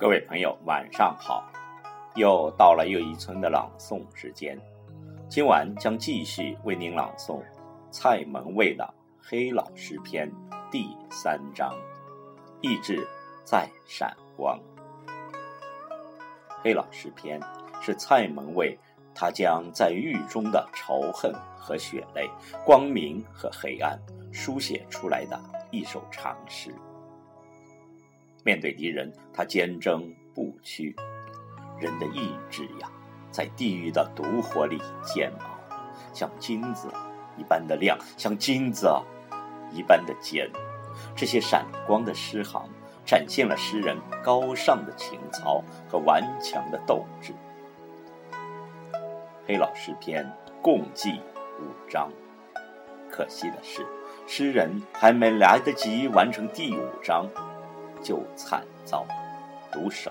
各位朋友，晚上好！又到了又一村的朗诵时间，今晚将继续为您朗诵蔡门卫的《黑老师篇》第三章：意志在闪光。《黑老师篇》是蔡门卫他将在狱中的仇恨和血泪、光明和黑暗书写出来的一首长诗。面对敌人，他坚贞不屈。人的意志呀，在地狱的毒火里煎熬，像金子一般的亮，像金子一般的尖。这些闪光的诗行，展现了诗人高尚的情操和顽强的斗志。《黑老师篇》共计五章，可惜的是，诗人还没来得及完成第五章。就惨遭毒手。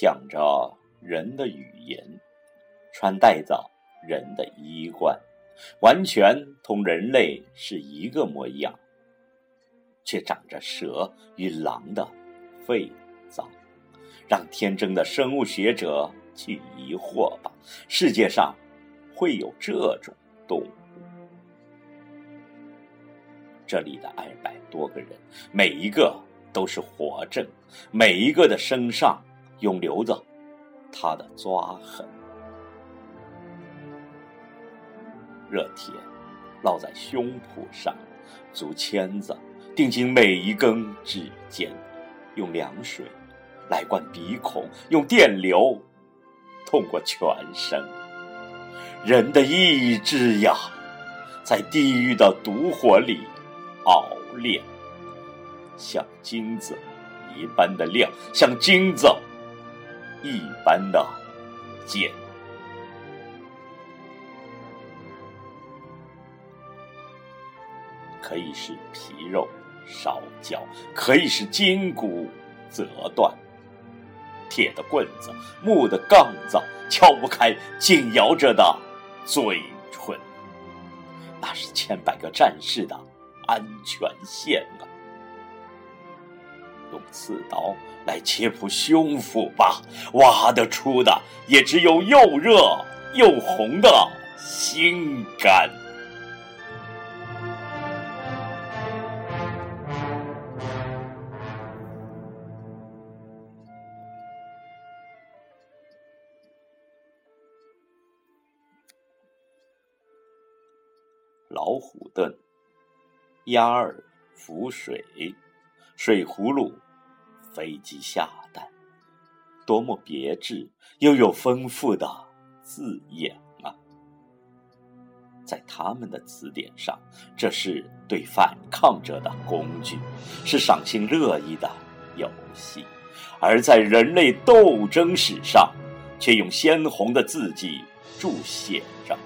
讲着人的语言，穿戴着人的衣冠，完全同人类是一个模样，却长着蛇与狼的肺脏，让天真的生物学者去疑惑吧：世界上会有这种动物？这里的二百多个人，每一个都是活证，每一个的身上。永留着他的抓痕，热铁烙在胸脯上，竹签子。钉进每一根指尖，用凉水来灌鼻孔，用电流通过全身。人的意志呀，在地狱的毒火里熬炼，像金子。一般的亮，像金子。一般的剑，可以使皮肉烧焦，可以使筋骨折断。铁的棍子，木的杠子，敲不开紧咬着的嘴唇。那是千百个战士的安全线啊！用刺刀来切破胸腹吧，挖得出的也只有又热又红的心肝。老虎凳，鸭儿浮水。水葫芦，飞机下蛋，多么别致又有丰富的字眼啊！在他们的词典上，这是对反抗者的工具，是赏心乐意的游戏；而在人类斗争史上，却用鲜红的字迹注写着：“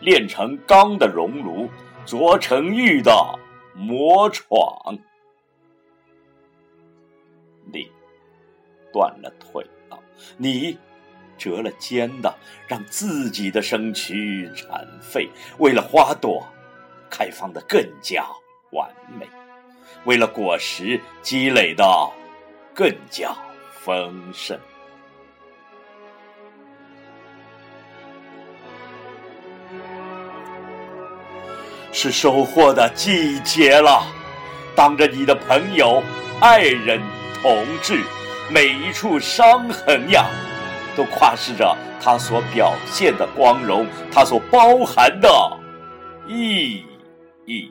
炼成钢的熔炉，琢成玉的魔闯。”你断了腿了，你折了肩的，让自己的身躯残废，为了花朵开放的更加完美，为了果实积累的更加丰盛，是收获的季节了。当着你的朋友、爱人。同志，每一处伤痕呀，都夸示着他所表现的光荣，他所包含的意义。